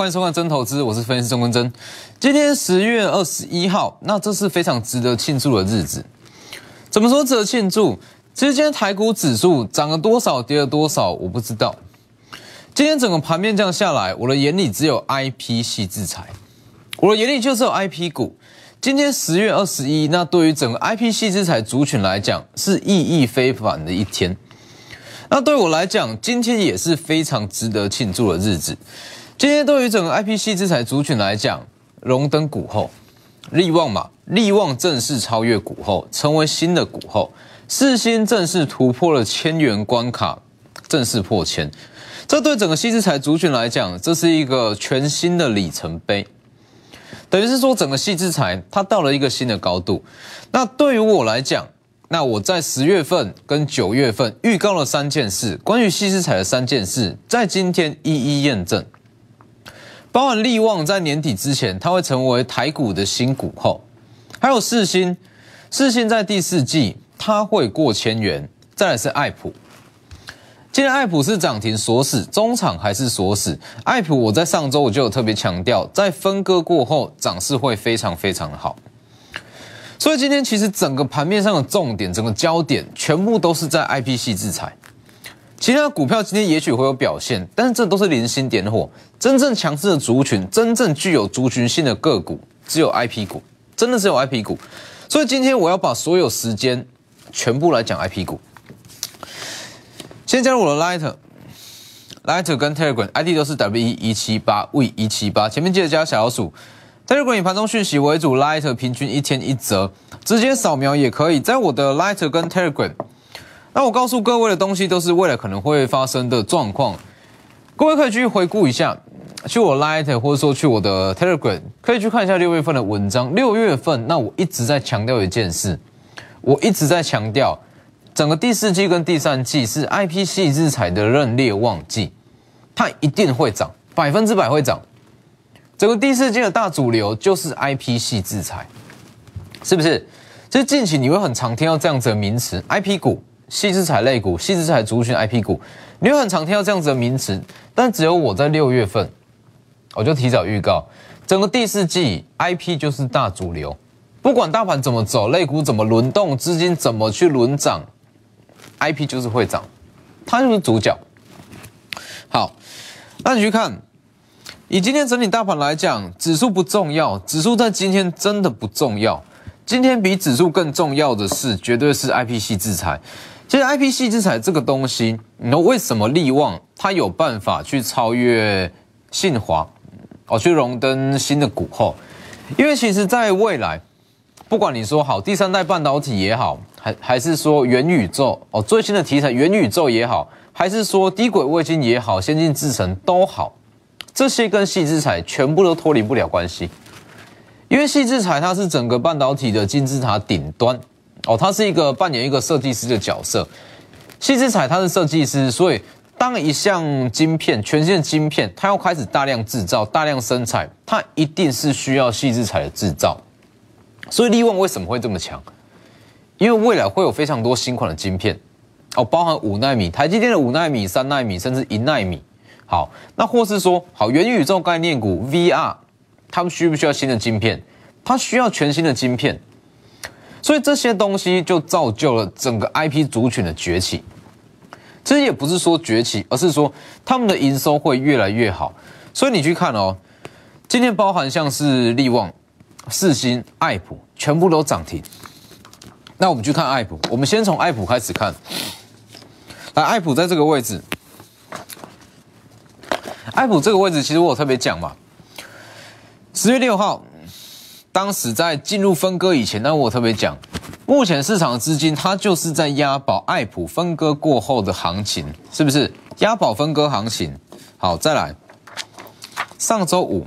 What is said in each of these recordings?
欢迎收看《真投资》，我是分析师钟坤真。今天十月二十一号，那这是非常值得庆祝的日子。怎么说值得庆祝？其实今天台股指数涨了多少，跌了多少，我不知道。今天整个盘面这样下来，我的眼里只有 I P 系制裁，我的眼里就是有 I P 股。今天十月二十一，那对于整个 I P 系制裁族群来讲，是意义非凡的一天。那对我来讲，今天也是非常值得庆祝的日子。今天对于整个 IPC 资产族群来讲，荣登股后，利旺嘛，利旺正式超越股后，成为新的股后，四星正式突破了千元关卡，正式破千。这对整个西资产族群来讲，这是一个全新的里程碑，等于是说整个西资产它到了一个新的高度。那对于我来讲，那我在十月份跟九月份预告了三件事，关于西资产的三件事，在今天一一验证。包含利旺在年底之前，它会成为台股的新股后，还有四新，四新在第四季它会过千元。再来是爱普，今天爱普是涨停锁死，中场还是锁死。爱普我在上周我就有特别强调，在分割过后涨势会非常非常的好。所以今天其实整个盘面上的重点，整个焦点全部都是在 IP 系制裁。其他股票今天也许会有表现，但是这都是零星点火。真正强势的族群，真正具有族群性的个股，只有 I P 股，真的只有 I P 股。所以今天我要把所有时间全部来讲 I P 股。先加入我的 Lighter，Lighter 跟 Telegram ID 都是 W 一一七八 V 一七八，前面记得加小老鼠。Telegram 以盘中讯息为主，Lighter 平均一天一折，直接扫描也可以。在我的 Lighter 跟 Telegram。那我告诉各位的东西都是未来可能会发生的状况，各位可以去回顾一下，去我 Light 或者说去我的 Telegram，可以去看一下六月份的文章。六月份，那我一直在强调一件事，我一直在强调，整个第四季跟第三季是 IP 系日彩的认列旺季，它一定会涨，百分之百会涨。整个第四季的大主流就是 IP 系制裁，是不是？其实近期你会很常听到这样子的名词，IP 股。细资产类股、细资产族群 IP 股，你会很常听到这样子的名词，但只有我在六月份，我就提早预告，整个第四季 IP 就是大主流，不管大盘怎么走，类股怎么轮动，资金怎么去轮涨，IP 就是会涨，它就是主角。好，那你去看，以今天整体大盘来讲，指数不重要，指数在今天真的不重要，今天比指数更重要的是，绝对是 IP 系制裁。其实 I P 细资产这个东西，你说为什么利旺它有办法去超越信华，哦，去荣登新的股后？因为其实在未来，不管你说好第三代半导体也好，还还是说元宇宙哦，最新的题材元宇宙也好，还是说低轨卫星也好，先进制程都好，这些跟细资产全部都脱离不了关系。因为细资产它是整个半导体的金字塔顶端。哦，他是一个扮演一个设计师的角色，细之彩他是设计师，所以当一项晶片全新的晶片，它要开始大量制造、大量生产，它一定是需要细之彩的制造。所以利旺为什么会这么强？因为未来会有非常多新款的晶片，哦，包含五纳米、台积电的五纳米、三纳米，甚至一纳米。好，那或是说，好元宇宙概念股 VR，他们需不需要新的晶片？它需要全新的晶片。所以这些东西就造就了整个 IP 族群的崛起。其实也不是说崛起，而是说他们的营收会越来越好。所以你去看哦，今天包含像是利旺、四星、爱普，全部都涨停。那我们去看爱普，我们先从爱普开始看。来，爱普在这个位置，爱普这个位置其实我有特别讲嘛，十月六号。当时在进入分割以前，那我特别讲，目前市场资金它就是在押宝爱普分割过后的行情，是不是？押宝分割行情。好，再来，上周五，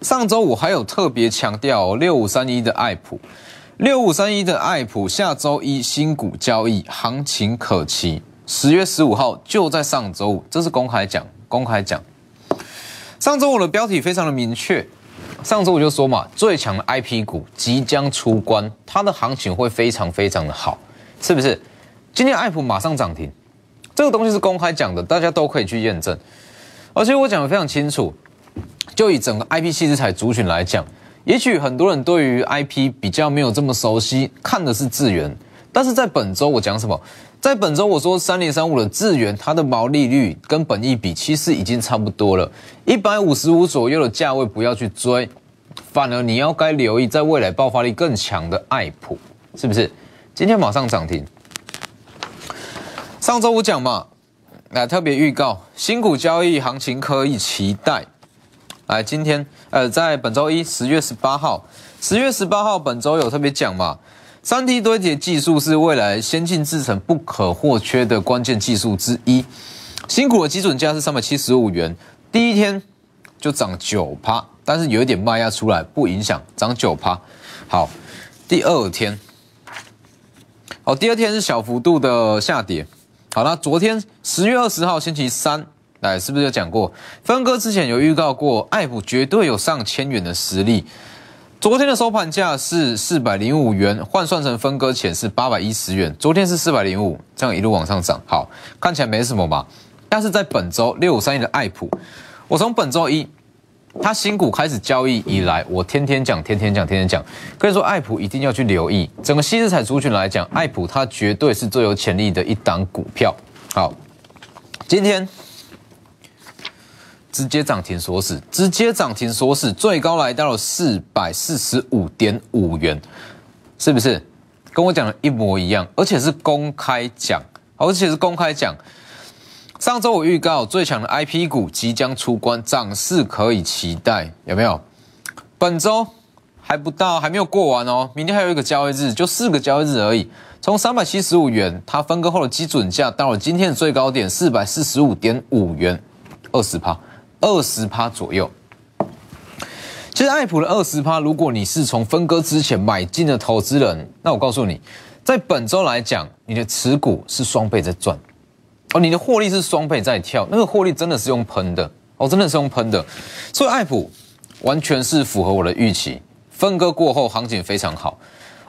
上周五还有特别强调六五三一的爱普，六五三一的爱普下周一新股交易行情可期，十月十五号就在上周五，这是公开讲，公开讲。上周五的标题非常的明确。上周我就说嘛，最强的 IP 股即将出关，它的行情会非常非常的好，是不是？今天爱普马上涨停，这个东西是公开讲的，大家都可以去验证。而且我讲的非常清楚，就以整个 IP 系资材族群来讲，也许很多人对于 IP 比较没有这么熟悉，看的是智源。但是在本周我讲什么？在本周我说三零三五的智源，它的毛利率跟本益比其实已经差不多了，一百五十五左右的价位不要去追，反而你要该留意在未来爆发力更强的爱普，是不是？今天马上涨停。上周五讲嘛。来特别预告，新股交易行情可以期待。来，今天呃，在本周一十月十八号，十月十八号本周有特别讲嘛，三 D 堆叠技术是未来先进制程不可或缺的关键技术之一。新股的基准价是三百七十五元，第一天就涨九趴，但是有一点卖压出来，不影响涨九趴。好，第二天，好，第二天是小幅度的下跌。好了，昨天十月二十号星期三，来是不是有讲过？分割之前有预告过，爱普绝对有上千元的实力。昨天的收盘价是四百零五元，换算成分割前是八百一十元。昨天是四百零五，这样一路往上涨，好看起来没什么吧？但是在本周六五三一的爱普，我从本周一。它新股开始交易以来，我天天讲，天天讲，天天讲。可以说，爱普一定要去留意。整个新日彩族群来讲，爱普它绝对是最有潜力的一档股票。好，今天直接涨停锁死，直接涨停锁死，最高来到了四百四十五点五元，是不是？跟我讲的一模一样，而且是公开讲，而且是公开讲。上周我预告最强的 IP 股即将出关，涨势可以期待，有没有？本周还不到，还没有过完哦。明天还有一个交易日，就四个交易日而已。从三百七十五元，它分割后的基准价到了今天的最高点四百四十五点五元，二十趴，二十趴左右。其实爱普的二十趴，如果你是从分割之前买进的投资人，那我告诉你，在本周来讲，你的持股是双倍在赚。哦，你的获利是双倍在跳，那个获利真的是用喷的哦，真的是用喷的，所以爱普完全是符合我的预期。分割过后行情非常好，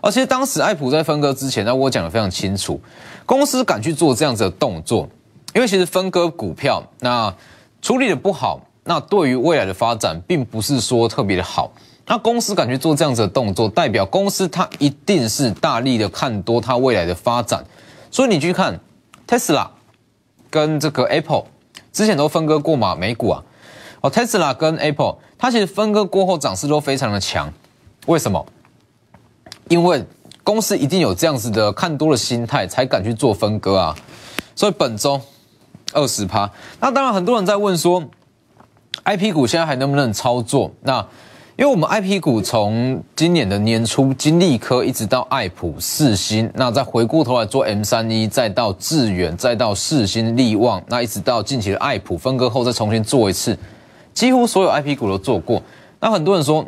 而且当时爱普在分割之前，那我讲的非常清楚，公司敢去做这样子的动作，因为其实分割股票那处理的不好，那对于未来的发展并不是说特别的好。那公司敢去做这样子的动作，代表公司它一定是大力的看多它未来的发展。所以你去看特斯拉。跟这个 Apple 之前都分割过嘛，美股啊，哦，Tesla 跟 Apple 它其实分割过后涨势都非常的强，为什么？因为公司一定有这样子的看多的心态，才敢去做分割啊。所以本周二十趴，那当然很多人在问说，IP 股现在还能不能操作？那因为我们 I P 股从今年的年初，金利科一直到爱普、四星，那再回过头来做 M 三一，再到致远，再到四星、利旺，那一直到近期的爱普分割后再重新做一次，几乎所有 I P 股都做过。那很多人说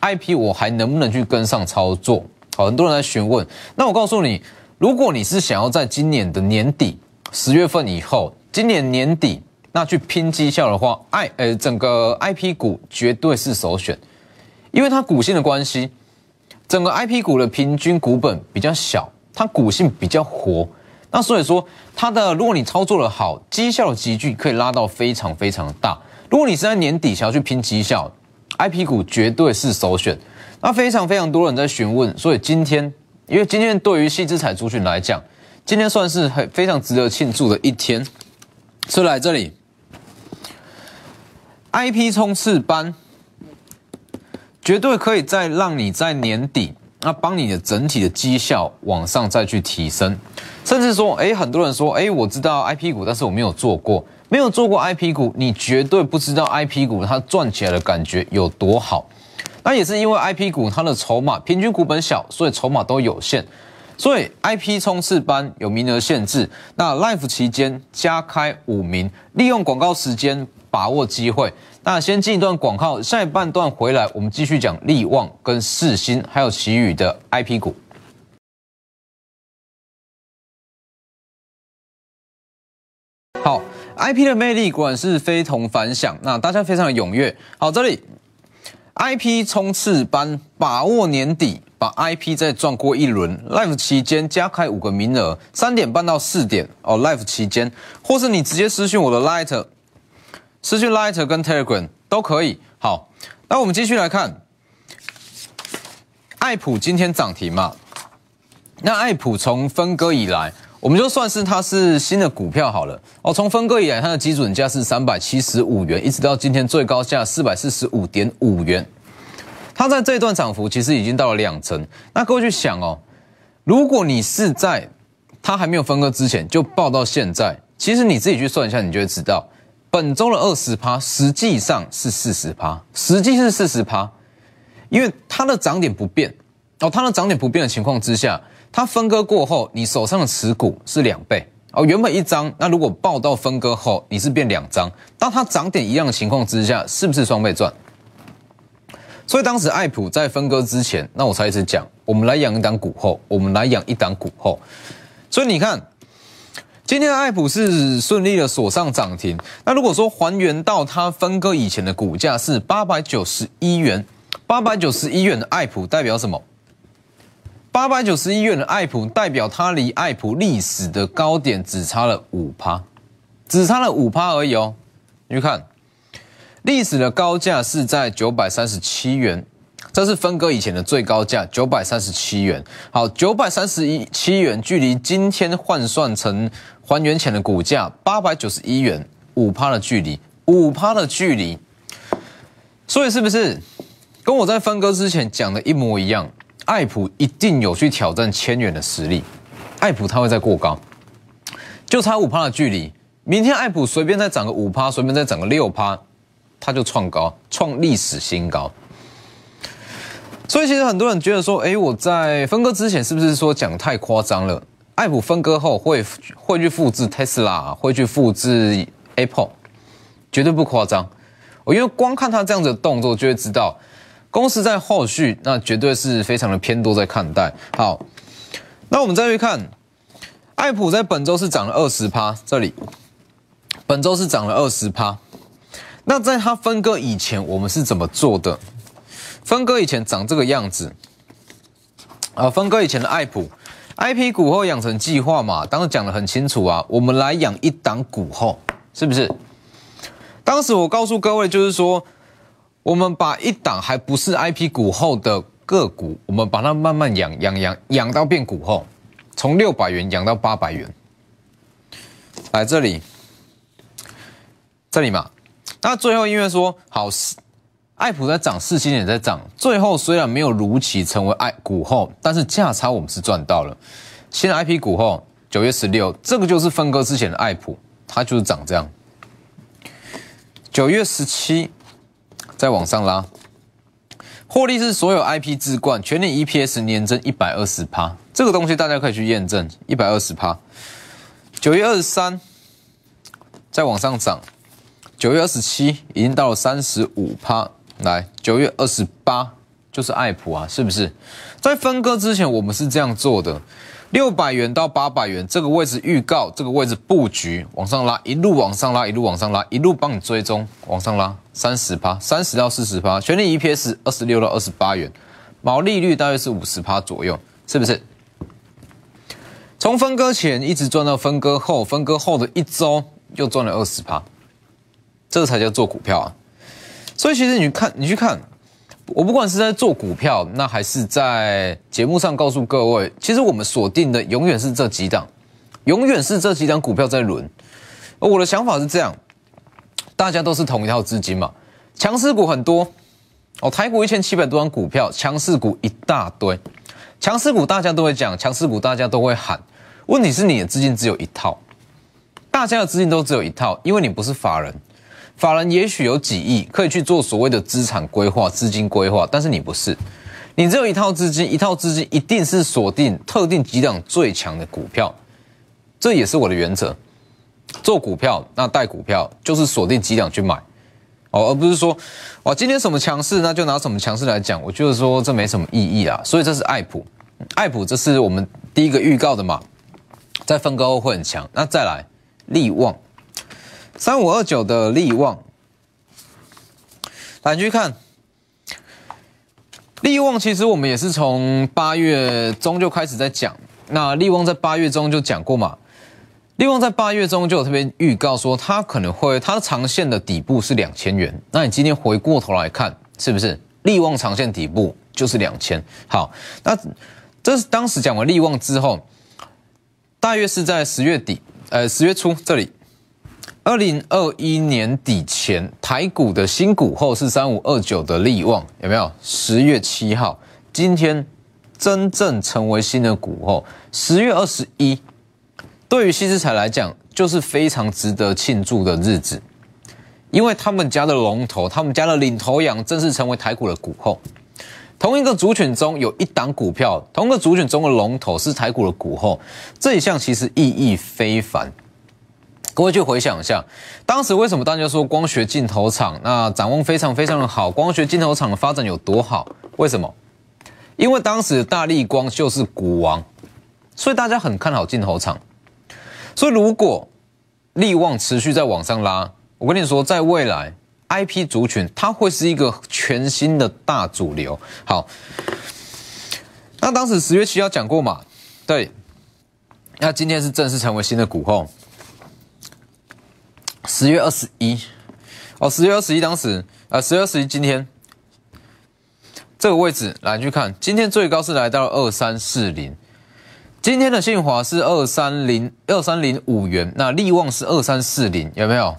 I P 我还能不能去跟上操作？好，很多人在询问。那我告诉你，如果你是想要在今年的年底十月份以后，今年年底那去拼绩效的话，I 呃整个 I P 股绝对是首选。因为它股性的关系，整个 I P 股的平均股本比较小，它股性比较活，那所以说它的如果你操作的好，绩效的集聚可以拉到非常非常大。如果你是在年底想要去拼绩效，I P 股绝对是首选。那非常非常多人在询问，所以今天因为今天对于细资彩族群来讲，今天算是很非常值得庆祝的一天，所以来这里 I P 冲刺班。绝对可以再让你在年底，那帮你的整体的绩效往上再去提升，甚至说，哎，很多人说，哎，我知道 I P 股，但是我没有做过，没有做过 I P 股，你绝对不知道 I P 股它赚起来的感觉有多好。那也是因为 I P 股它的筹码平均股本小，所以筹码都有限，所以 I P 冲刺班有名额限制，那 Life 期间加开五名，利用广告时间把握机会。那先进一段广告，下一半段回来，我们继续讲利旺跟世新，还有其余的 I P 股。好，I P 的魅力果然是非同凡响，那大家非常的踊跃。好，这里 I P 冲刺班，把握年底把 I P 再赚过一轮，Live 期间加开五个名额，三点半到四点哦，Live 期间，或是你直接私讯我的 Light。私讯 Light 跟 Telegram 都可以。好，那我们继续来看，爱普今天涨停嘛？那爱普从分割以来，我们就算是它是新的股票好了哦。从分割以来，它的基准价是三百七十五元，一直到今天最高价四百四十五点五元。它在这段涨幅其实已经到了两成。那各位去想哦，如果你是在它还没有分割之前就报到现在，其实你自己去算一下，你就会知道，本周的二十趴实际上是四十趴，实际是四十趴，因为它的涨点不变哦，它的涨点不变的情况之下。它分割过后，你手上的持股是两倍哦。原本一张，那如果报到分割后，你是变两张。当它涨点一样的情况之下，是不是双倍赚？所以当时爱普在分割之前，那我才一直讲，我们来养一档股后，我们来养一档股后。所以你看，今天的爱普是顺利的锁上涨停。那如果说还原到它分割以前的股价是八百九十一元，八百九十一元的爱普代表什么？八百九十一元的爱普代表它离爱普历史的高点只差了五趴，只差了五趴而已哦。你去看，历史的高价是在九百三十七元，这是分割以前的最高价九百三十七元。好，九百三十一七元距离今天换算成还原前的股价八百九十一元，五趴的距离，五趴的距离。所以是不是跟我在分割之前讲的一模一样？爱普一定有去挑战千元的实力，爱普它会再过高，就差五趴的距离。明天爱普随便再涨个五趴，随便再涨个六趴，它就创高，创历史新高。所以其实很多人觉得说，哎，我在分割之前是不是说讲太夸张了？爱普分割后会会去复制 Tesla，会去复制 Apple，绝对不夸张。我因为光看它这样子的动作，就会知道。公司在后续那绝对是非常的偏多在看待。好，那我们再去看，爱普在本周是涨了二十趴，这里本周是涨了二十趴。那在它分割以前，我们是怎么做的？分割以前长这个样子啊，分割以前的爱普，IP 股后养成计划嘛，当时讲的很清楚啊，我们来养一档股后，是不是？当时我告诉各位就是说。我们把一档还不是 I P 股后的个股，我们把它慢慢养养养养到变股后，从六百元养到八百元。来这里，这里嘛。那最后因为说好，爱普在涨，四星也在涨。最后虽然没有如期成为爱股后，但是价差我们是赚到了。新的 I P 股后，九月十六，这个就是分割之前的爱普，它就是涨这样。九月十七。再往上拉，获利是所有 IP 置冠，全年 EPS 年增一百二十趴，这个东西大家可以去验证，一百二十趴。九月二十三，再往上涨，九月二十七已经到了三十五趴，来九月二十八就是爱普啊，是不是？在分割之前，我们是这样做的。六百元到八百元这个位置预告，这个位置布局往上拉，一路往上拉，一路往上拉，一路帮你追踪往上拉，三十趴，三十到四十趴，全年 EPS 二十六到二十八元，毛利率大约是五十趴左右，是不是？从分割前一直赚到分割后，分割后的一周又赚了二十趴，这才叫做股票啊！所以其实你看，你去看。我不管是在做股票，那还是在节目上告诉各位，其实我们锁定的永远是这几档，永远是这几档股票在轮。我的想法是这样，大家都是同一套资金嘛，强势股很多哦，台股一千七百多张股票，强势股一大堆，强势股大家都会讲，强势股大家都会喊，问题是你的资金只有一套，大家的资金都只有一套，因为你不是法人。法人也许有几亿可以去做所谓的资产规划、资金规划，但是你不是，你只有一套资金，一套资金一定是锁定特定几档最强的股票，这也是我的原则。做股票那带股票就是锁定几档去买，哦，而不是说哇今天什么强势那就拿什么强势来讲，我就是说这没什么意义啊。所以这是爱普，爱普这是我们第一个预告的嘛，在分割后会很强。那再来利旺。三五二九的利旺，来去看利旺。其实我们也是从八月中就开始在讲。那利旺在八月中就讲过嘛，利旺在八月中就有特别预告说，它可能会它的长线的底部是两千元。那你今天回过头来看，是不是利旺长线底部就是两千？好，那这是当时讲完利旺之后，大约是在十月底，呃，十月初这里，二零二一年底前台股的新股后是三五二九的利旺，有没有？十月七号，今天真正成为新的股后，十月二十一。对于西之彩来讲，就是非常值得庆祝的日子，因为他们家的龙头，他们家的领头羊，正式成为台股的股后。同一个族群中有一档股票，同一个族群中的龙头是台股的股后，这一项其实意义非凡。各位去回想一下，当时为什么大家说光学镜头厂那展望非常非常的好？光学镜头厂的发展有多好？为什么？因为当时大力光就是股王，所以大家很看好镜头厂。所以，如果利旺持续在往上拉，我跟你说，在未来，IP 族群它会是一个全新的大主流。好，那当时十月七号讲过嘛？对，那今天是正式成为新的股后。十月二十一，哦，十月二十一，当时啊，十月二十一，今天这个位置来去看，今天最高是来到二三四零。今天的信华是二三零二三零五元，那利旺是二三四零，有没有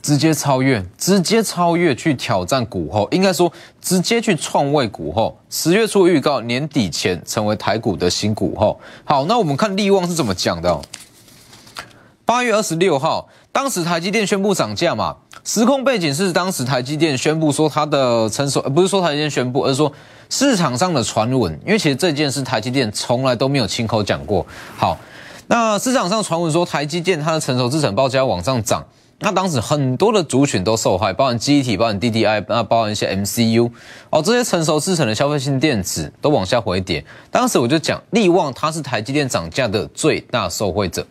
直接超越？直接超越去挑战股后，应该说直接去创位股后。十月初预告年底前成为台股的新股后。好，那我们看利旺是怎么讲的？八月二十六号，当时台积电宣布涨价嘛？时空背景是当时台积电宣布说它的成熟，不是说台积电宣布，而是说。市场上的传闻，因为其实这件事台积电从来都没有亲口讲过。好，那市场上传闻说台积电它的成熟制程报价往上涨，那当时很多的族群都受害，包含机体、包含 DDI，那包含一些 MCU 哦，这些成熟制程的消费性电子都往下回跌。当时我就讲利旺它是台积电涨价的最大受惠者。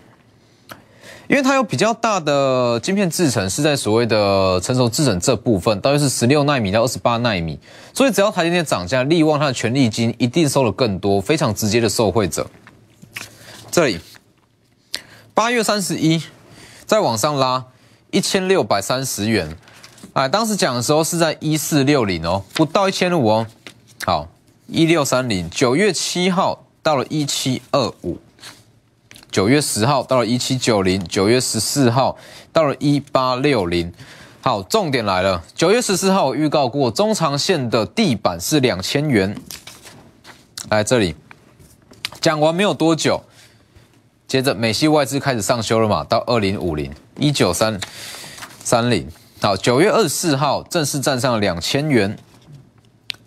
因为它有比较大的晶片制程是在所谓的成熟制程这部分，大约是十六纳米到二十八纳米，所以只要台积电涨价，利旺它的权利金一定收了更多，非常直接的受惠者。这里八月三十一再往上拉一千六百三十元，哎，当时讲的时候是在一四六零哦，不到一千五哦，好一六三零，九月七号到了一七二五。九月十号到了一七九零，九月十四号到了一八六零。好，重点来了。九月十四号我预告过，中长线的地板是两千元。来这里讲完没有多久，接着美系外资开始上修了嘛，到二零五零一九三三零。好，九月二十四号正式站上了两千元。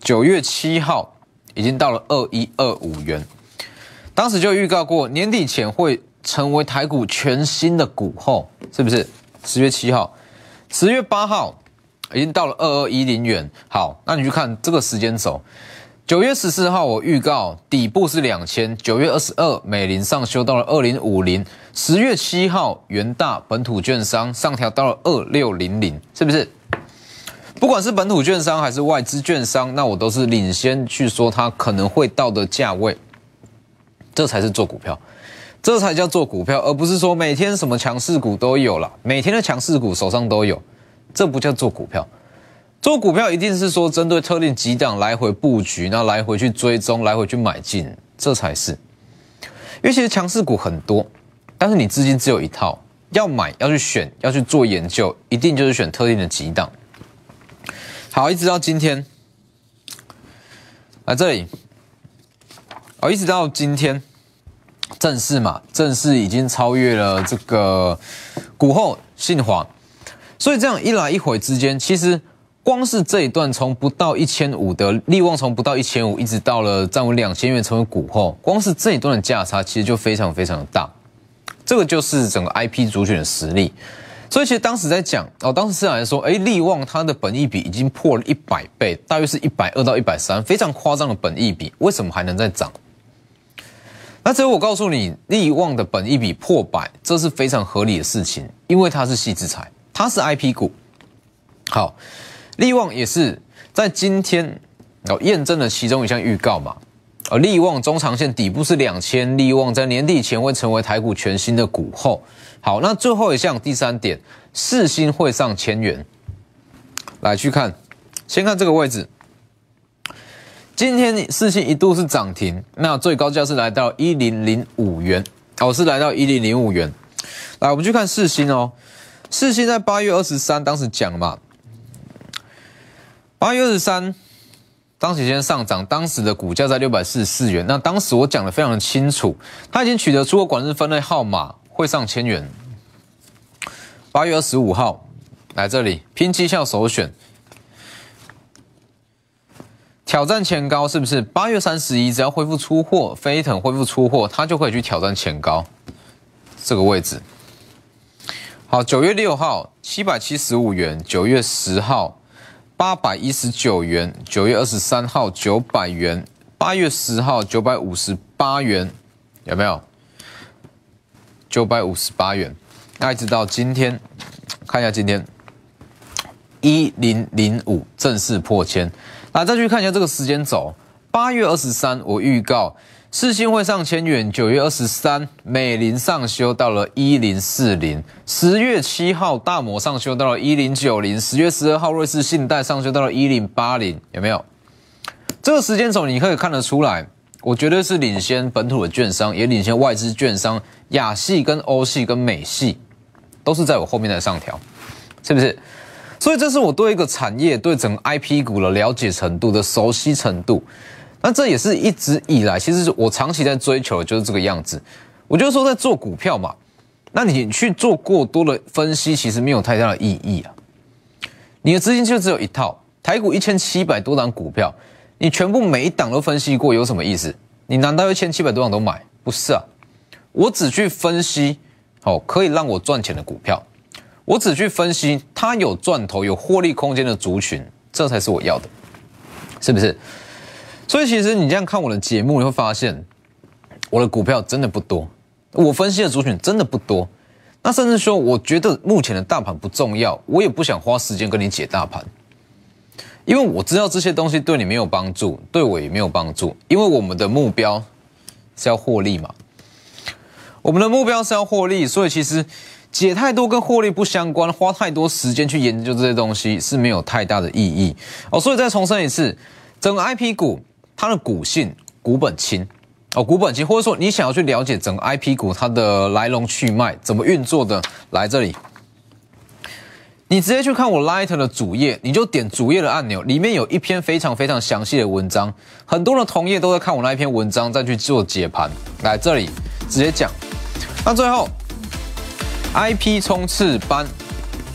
九月七号已经到了二一二五元。当时就预告过，年底前会成为台股全新的股后，是不是？十月七号，十月八号已经到了二二一零元。好，那你去看这个时间轴。九月十四号我预告底部是两千，九月二十二美林上修到了二零五零，十月七号元大本土券商上调到了二六零零，是不是？不管是本土券商还是外资券商，那我都是领先去说它可能会到的价位。这才是做股票，这才叫做股票，而不是说每天什么强势股都有了，每天的强势股手上都有，这不叫做股票。做股票一定是说针对特定几档来回布局，然后来回去追踪，来回去买进，这才是。因为其实强势股很多，但是你资金只有一套，要买要去选要去做研究，一定就是选特定的几档。好，一直到今天，来这里。好，一直到今天，正式嘛，正式已经超越了这个股后信华，所以这样一来一回之间，其实光是这一段从不到一千五的利旺，从不到一千五，一直到了站稳两千元成为股后，光是这一段的价差，其实就非常非常的大。这个就是整个 IP 主选的实力。所以其实当时在讲哦，当时市场来说，哎，利旺它的本益比已经破了一百倍，大约是一百二到一百三，非常夸张的本益比，为什么还能再涨？那只有我告诉你，利旺的本一笔破百，这是非常合理的事情，因为它是细制材，它是 I P 股。好，利旺也是在今天哦验证了其中一项预告嘛，而利旺中长线底部是两千，利旺在年底前会成为台股全新的股后。好，那最后一项第三点，四星会上千元。来去看，先看这个位置。今天四星一度是涨停，那最高价是来到一零零五元，哦，是来到一零零五元。来，我们去看四星哦，四星在八月二十三当时讲嘛，八月二十三。当时先上涨，当时的股价在六百四十四元。那当时我讲的非常的清楚，它已经取得出国管制分类号码，会上千元。八月二十五号来这里拼绩效首选，挑战前高是不是？八月三十一只要恢复出货，飞腾恢复出货，它就可以去挑战前高这个位置。好，九月六号七百七十五元，九月十号。八百一十九元，九月二十三号九百元，八月十号九百五十八元，有没有？九百五十八元，那一直到今天，看一下今天一零零五正式破千，那再去看一下这个时间轴，八月二十三我预告。四星会上千元，九月二十三，美林上修到了一零四零，十月七号大摩上修到了一零九零，十月十二号瑞士信贷上修到了一零八零，有没有？这个时间轴你可以看得出来，我绝对是领先本土的券商，也领先外资券商，亚系跟欧系跟美系都是在我后面在上调，是不是？所以这是我对一个产业对整个 IP 股的了解程度的熟悉程度。那这也是一直以来，其实我长期在追求的就是这个样子。我就是说在做股票嘛，那你去做过多的分析，其实没有太大的意义啊。你的资金就只有一套台股一千七百多档股票，你全部每一档都分析过，有什么意思？你难道一千七百多档都买？不是啊，我只去分析哦可以让我赚钱的股票，我只去分析它有赚头、有获利空间的族群，这才是我要的，是不是？所以其实你这样看我的节目，你会发现我的股票真的不多，我分析的族群真的不多。那甚至说，我觉得目前的大盘不重要，我也不想花时间跟你解大盘，因为我知道这些东西对你没有帮助，对我也没有帮助。因为我们的目标是要获利嘛，我们的目标是要获利，所以其实解太多跟获利不相关，花太多时间去研究这些东西是没有太大的意义哦。所以再重申一次，整个 IP 股。它的股性股本轻哦，股本轻，或者说你想要去了解整个 IP 股它的来龙去脉怎么运作的，来这里，你直接去看我 Light 的主页，你就点主页的按钮，里面有一篇非常非常详细的文章，很多的同业都在看我那一篇文章再去做解盘，来这里直接讲。那最后，IP 冲刺班。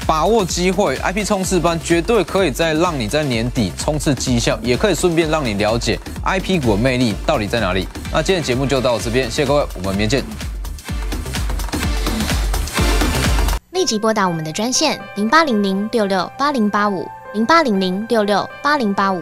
把握机会，IP 冲刺班绝对可以在让你在年底冲刺绩效，也可以顺便让你了解 IP 股的魅力到底在哪里。那今天节目就到这边，谢谢各位，我们明天见。立即拨打我们的专线零八零零六六八零八五零八零零六六八零八五。